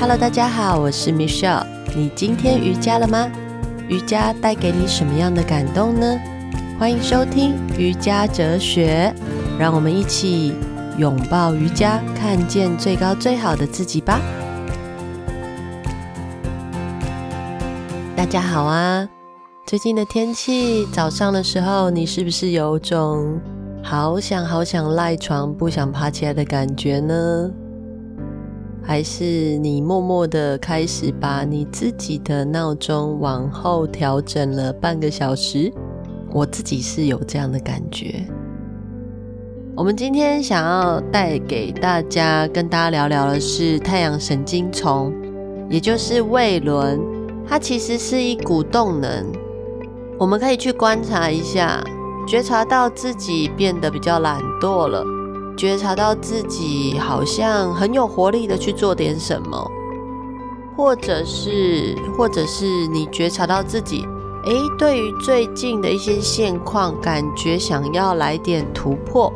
Hello，大家好，我是 Michelle。你今天瑜伽了吗？瑜伽带给你什么样的感动呢？欢迎收听瑜伽哲学，让我们一起拥抱瑜伽，看见最高最好的自己吧。大家好啊！最近的天气，早上的时候，你是不是有种好想好想赖床，不想爬起来的感觉呢？还是你默默的开始把你自己的闹钟往后调整了半个小时？我自己是有这样的感觉。我们今天想要带给大家、跟大家聊聊的是太阳神经丛，也就是胃轮。它其实是一股动能。我们可以去观察一下，觉察到自己变得比较懒惰了，觉察到自己好像很有活力的去做点什么，或者是，或者是你觉察到自己，诶，对于最近的一些现况，感觉想要来点突破，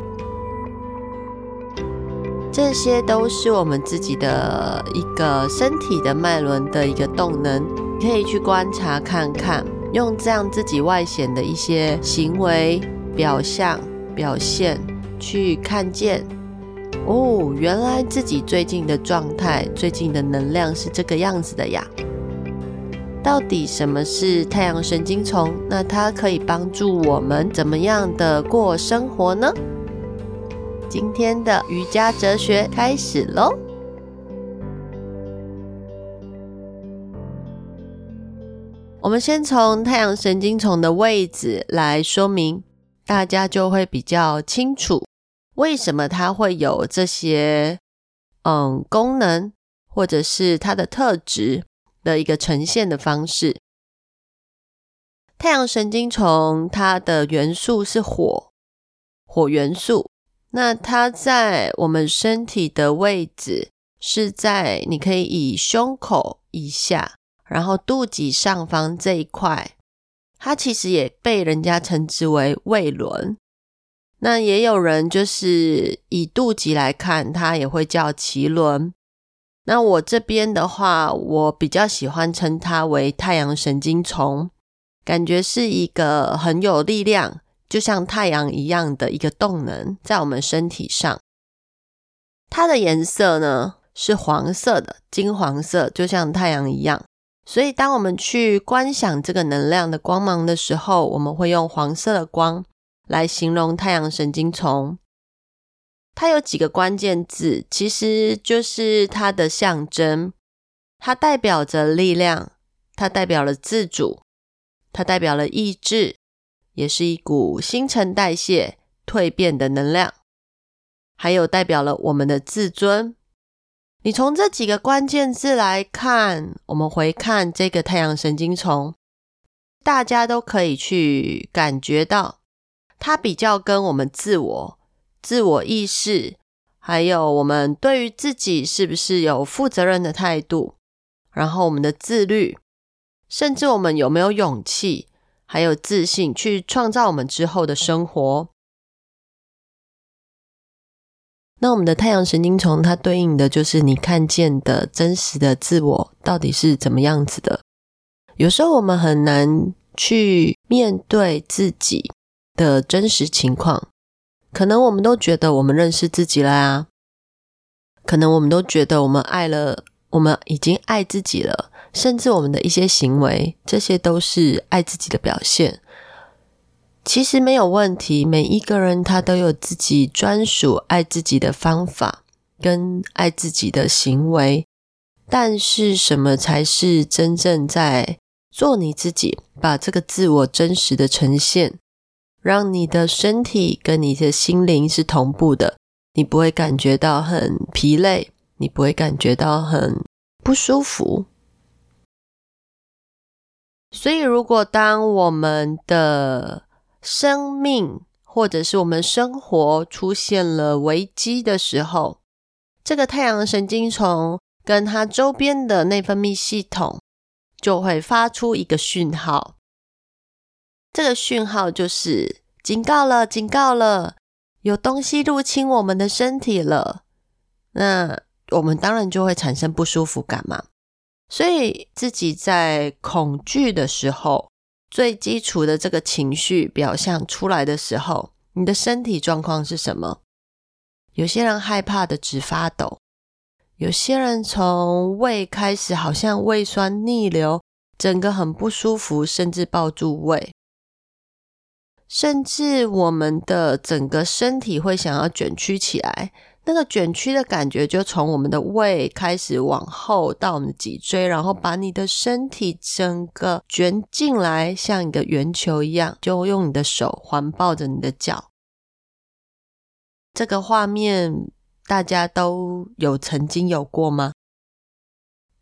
这些都是我们自己的一个身体的脉轮的一个动能，可以去观察看看。用这样自己外显的一些行为表象表现去看见，哦，原来自己最近的状态、最近的能量是这个样子的呀。到底什么是太阳神经丛？那它可以帮助我们怎么样的过生活呢？今天的瑜伽哲学开始喽。我们先从太阳神经丛的位置来说明，大家就会比较清楚为什么它会有这些嗯功能，或者是它的特质的一个呈现的方式。太阳神经丛它的元素是火，火元素。那它在我们身体的位置是在，你可以以胸口以下。然后肚脐上方这一块，它其实也被人家称之为胃轮。那也有人就是以肚脐来看，它也会叫脐轮。那我这边的话，我比较喜欢称它为太阳神经丛，感觉是一个很有力量，就像太阳一样的一个动能在我们身体上。它的颜色呢是黄色的，金黄色，就像太阳一样。所以，当我们去观想这个能量的光芒的时候，我们会用黄色的光来形容太阳神经丛。它有几个关键字，其实就是它的象征。它代表着力量，它代表了自主，它代表了意志，也是一股新陈代谢、蜕变的能量，还有代表了我们的自尊。你从这几个关键字来看，我们回看这个太阳神经丛，大家都可以去感觉到，它比较跟我们自我、自我意识，还有我们对于自己是不是有负责任的态度，然后我们的自律，甚至我们有没有勇气，还有自信去创造我们之后的生活。那我们的太阳神经丛，它对应的就是你看见的真实的自我到底是怎么样子的。有时候我们很难去面对自己的真实情况，可能我们都觉得我们认识自己了啊，可能我们都觉得我们爱了，我们已经爱自己了，甚至我们的一些行为，这些都是爱自己的表现。其实没有问题，每一个人他都有自己专属爱自己的方法跟爱自己的行为。但是，什么才是真正在做你自己，把这个自我真实的呈现，让你的身体跟你的心灵是同步的，你不会感觉到很疲累，你不会感觉到很不舒服。所以，如果当我们的生命，或者是我们生活出现了危机的时候，这个太阳神经丛跟它周边的内分泌系统就会发出一个讯号。这个讯号就是警告了，警告了，有东西入侵我们的身体了。那我们当然就会产生不舒服感嘛。所以自己在恐惧的时候，最基础的这个情绪表象出来的时候，你的身体状况是什么？有些人害怕的直发抖，有些人从胃开始好像胃酸逆流，整个很不舒服，甚至抱住胃，甚至我们的整个身体会想要卷曲起来。那个卷曲的感觉，就从我们的胃开始往后到我们的脊椎，然后把你的身体整个卷进来，像一个圆球一样，就用你的手环抱着你的脚。这个画面大家都有曾经有过吗？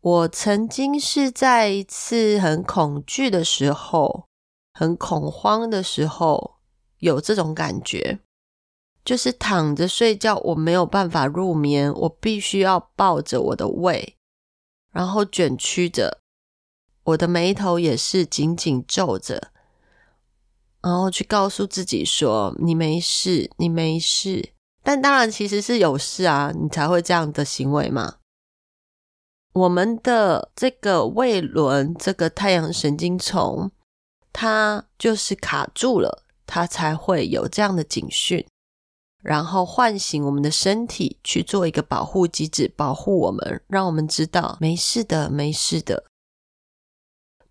我曾经是在一次很恐惧的时候，很恐慌的时候，有这种感觉。就是躺着睡觉，我没有办法入眠，我必须要抱着我的胃，然后卷曲着，我的眉头也是紧紧皱着，然后去告诉自己说：“你没事，你没事。”但当然其实是有事啊，你才会这样的行为嘛。我们的这个胃轮，这个太阳神经丛，它就是卡住了，它才会有这样的警讯。然后唤醒我们的身体去做一个保护机制，保护我们，让我们知道没事的，没事的。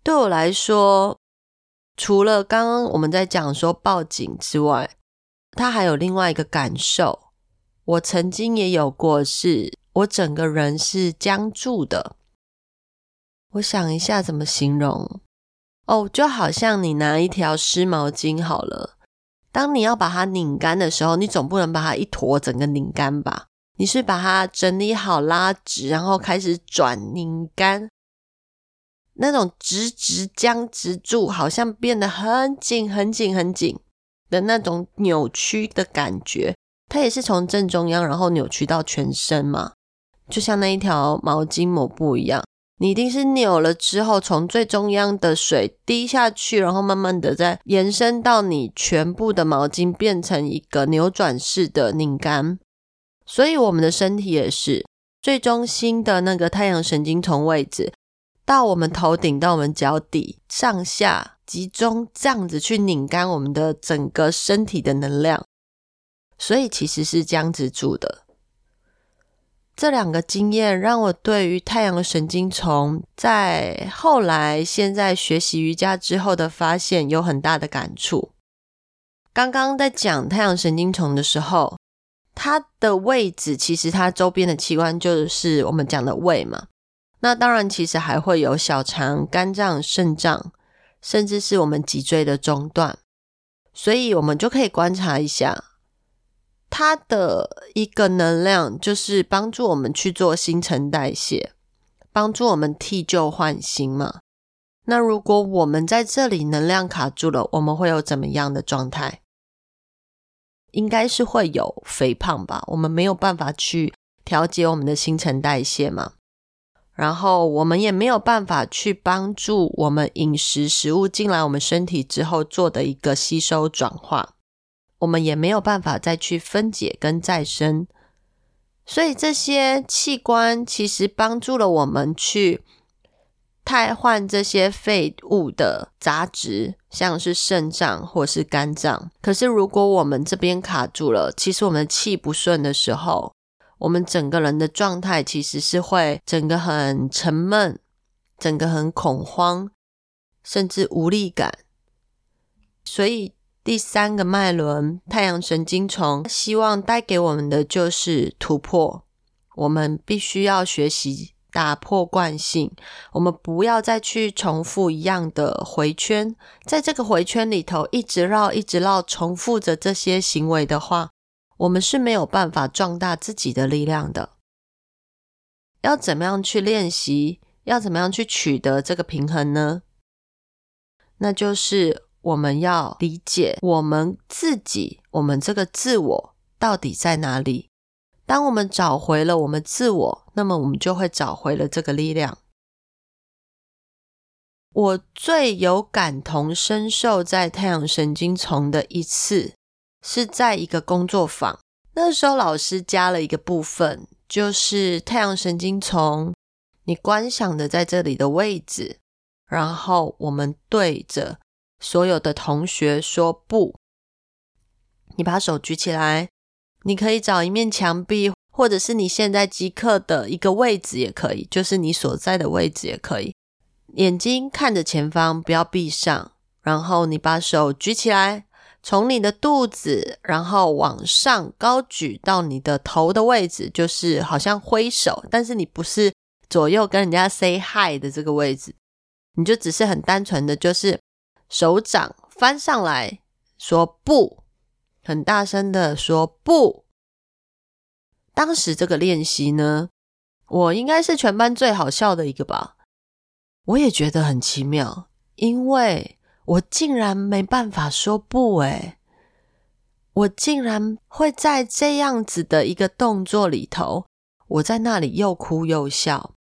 对我来说，除了刚刚我们在讲说报警之外，它还有另外一个感受。我曾经也有过是，是我整个人是僵住的。我想一下怎么形容哦，就好像你拿一条湿毛巾好了。当你要把它拧干的时候，你总不能把它一坨整个拧干吧？你是把它整理好、拉直，然后开始转拧干。那种直直僵直住，好像变得很紧、很紧、很紧的那种扭曲的感觉，它也是从正中央然后扭曲到全身嘛，就像那一条毛巾抹布一样。你一定是扭了之后，从最中央的水滴下去，然后慢慢的再延伸到你全部的毛巾变成一个扭转式的拧干。所以我们的身体也是最中心的那个太阳神经丛位置，到我们头顶到我们脚底上下集中这样子去拧干我们的整个身体的能量，所以其实是这样子住的。这两个经验让我对于太阳神经丛在后来现在学习瑜伽之后的发现有很大的感触。刚刚在讲太阳神经丛的时候，它的位置其实它周边的器官就是我们讲的胃嘛。那当然，其实还会有小肠、肝脏、肾脏，甚至是我们脊椎的中段。所以我们就可以观察一下。它的一个能量就是帮助我们去做新陈代谢，帮助我们替旧换新嘛。那如果我们在这里能量卡住了，我们会有怎么样的状态？应该是会有肥胖吧。我们没有办法去调节我们的新陈代谢嘛。然后我们也没有办法去帮助我们饮食食物进来我们身体之后做的一个吸收转化。我们也没有办法再去分解跟再生，所以这些器官其实帮助了我们去汰换这些废物的杂质，像是肾脏或是肝脏。可是如果我们这边卡住了，其实我们的气不顺的时候，我们整个人的状态其实是会整个很沉闷，整个很恐慌，甚至无力感。所以。第三个脉轮，太阳神经丛，希望带给我们的就是突破。我们必须要学习打破惯性，我们不要再去重复一样的回圈，在这个回圈里头一直绕、一直绕，重复着这些行为的话，我们是没有办法壮大自己的力量的。要怎么样去练习？要怎么样去取得这个平衡呢？那就是。我们要理解我们自己，我们这个自我到底在哪里？当我们找回了我们自我，那么我们就会找回了这个力量。我最有感同身受在太阳神经丛的一次，是在一个工作坊。那时候老师加了一个部分，就是太阳神经丛，你观想的在这里的位置，然后我们对着所有的同学说不。你把手举起来，你可以找一面墙壁，或者是你现在即刻的一个位置也可以，就是你所在的位置也可以。眼睛看着前方，不要闭上，然后你把手举起来。从你的肚子，然后往上高举到你的头的位置，就是好像挥手，但是你不是左右跟人家 say hi 的这个位置，你就只是很单纯的，就是手掌翻上来说不，很大声的说不。当时这个练习呢，我应该是全班最好笑的一个吧，我也觉得很奇妙，因为。我竟然没办法说不诶，我竟然会在这样子的一个动作里头，我在那里又哭又笑。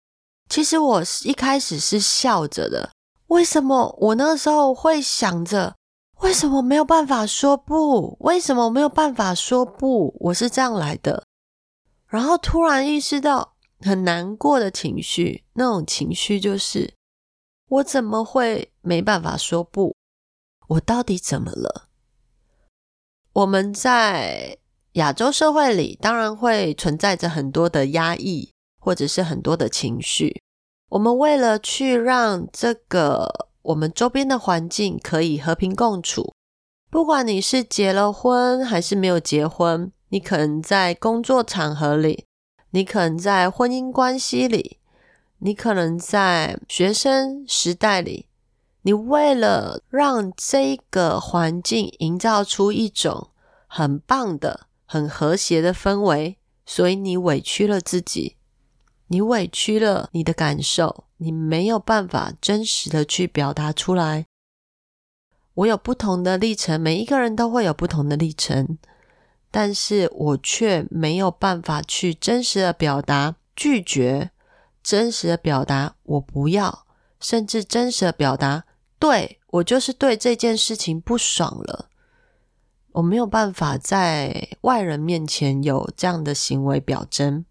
其实我一开始是笑着的，为什么我那时候会想着，为什么没有办法说不？为什么没有办法说不？我是这样来的，然后突然意识到很难过的情绪，那种情绪就是。我怎么会没办法说不？我到底怎么了？我们在亚洲社会里，当然会存在着很多的压抑，或者是很多的情绪。我们为了去让这个我们周边的环境可以和平共处，不管你是结了婚还是没有结婚，你可能在工作场合里，你可能在婚姻关系里。你可能在学生时代里，你为了让这个环境营造出一种很棒的、很和谐的氛围，所以你委屈了自己，你委屈了你的感受，你没有办法真实的去表达出来。我有不同的历程，每一个人都会有不同的历程，但是我却没有办法去真实的表达拒绝。真实的表达，我不要，甚至真实的表达，对，我就是对这件事情不爽了。我没有办法在外人面前有这样的行为表征。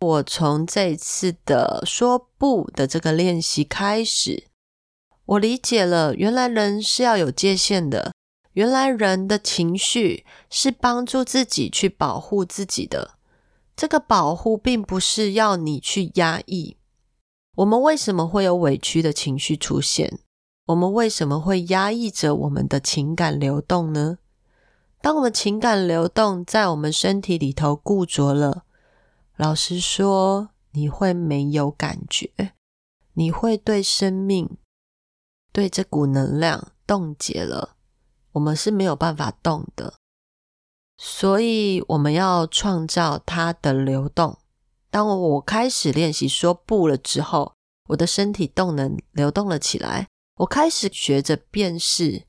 我从这次的说不的这个练习开始，我理解了，原来人是要有界限的，原来人的情绪是帮助自己去保护自己的。这个保护并不是要你去压抑。我们为什么会有委屈的情绪出现？我们为什么会压抑着我们的情感流动呢？当我们情感流动在我们身体里头固着了，老实说，你会没有感觉，你会对生命、对这股能量冻结了。我们是没有办法动的。所以我们要创造它的流动。当我开始练习说不了之后，我的身体动能流动了起来。我开始学着辨识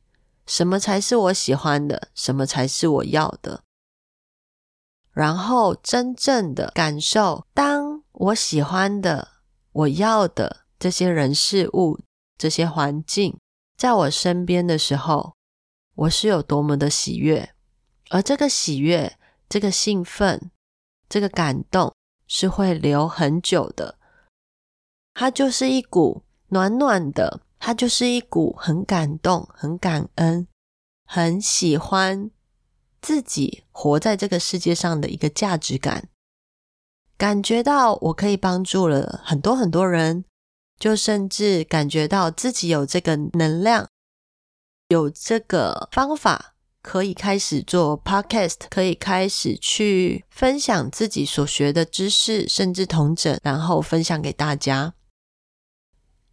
什么才是我喜欢的，什么才是我要的。然后真正的感受，当我喜欢的、我要的这些人事物、这些环境在我身边的时候，我是有多么的喜悦。而这个喜悦、这个兴奋、这个感动是会留很久的。它就是一股暖暖的，它就是一股很感动、很感恩、很喜欢自己活在这个世界上的一个价值感。感觉到我可以帮助了很多很多人，就甚至感觉到自己有这个能量，有这个方法。可以开始做 podcast，可以开始去分享自己所学的知识，甚至同整，然后分享给大家。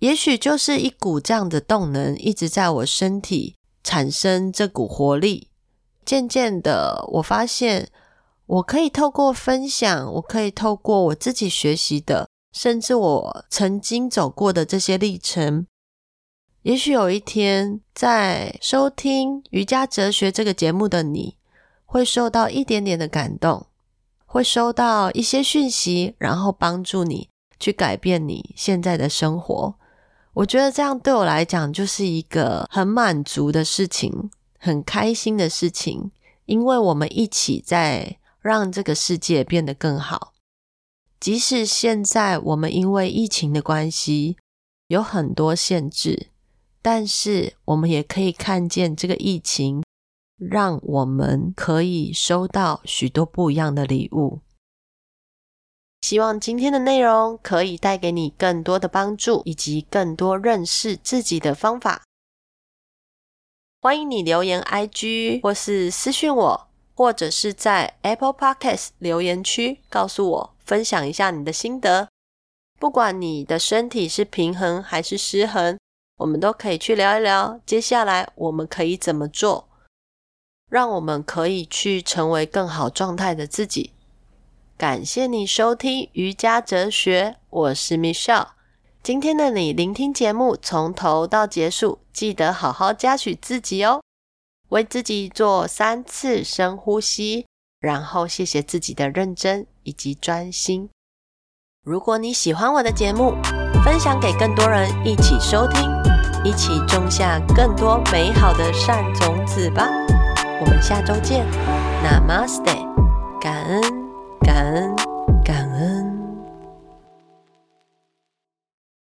也许就是一股这样的动能，一直在我身体产生这股活力。渐渐的，我发现我可以透过分享，我可以透过我自己学习的，甚至我曾经走过的这些历程。也许有一天，在收听《瑜伽哲学》这个节目的你，会受到一点点的感动，会收到一些讯息，然后帮助你去改变你现在的生活。我觉得这样对我来讲就是一个很满足的事情，很开心的事情，因为我们一起在让这个世界变得更好。即使现在我们因为疫情的关系有很多限制，但是我们也可以看见这个疫情，让我们可以收到许多不一样的礼物。希望今天的内容可以带给你更多的帮助，以及更多认识自己的方法。欢迎你留言 IG 或是私讯我，或者是在 Apple Podcast 留言区告诉我，分享一下你的心得。不管你的身体是平衡还是失衡，我们都可以去聊一聊。接下来我们可以怎么做，让我们可以去成为更好状态的自己。感谢你收听瑜伽哲学，我是 Michelle。今天的你聆听节目从头到结束，记得好好嘉许自己哦。为自己做三次深呼吸，然后谢谢自己的认真以及专心。如果你喜欢我的节目，分享给更多人一起收听，一起种下更多美好的善种子吧。我们下周见，Namaste 感恩，感恩。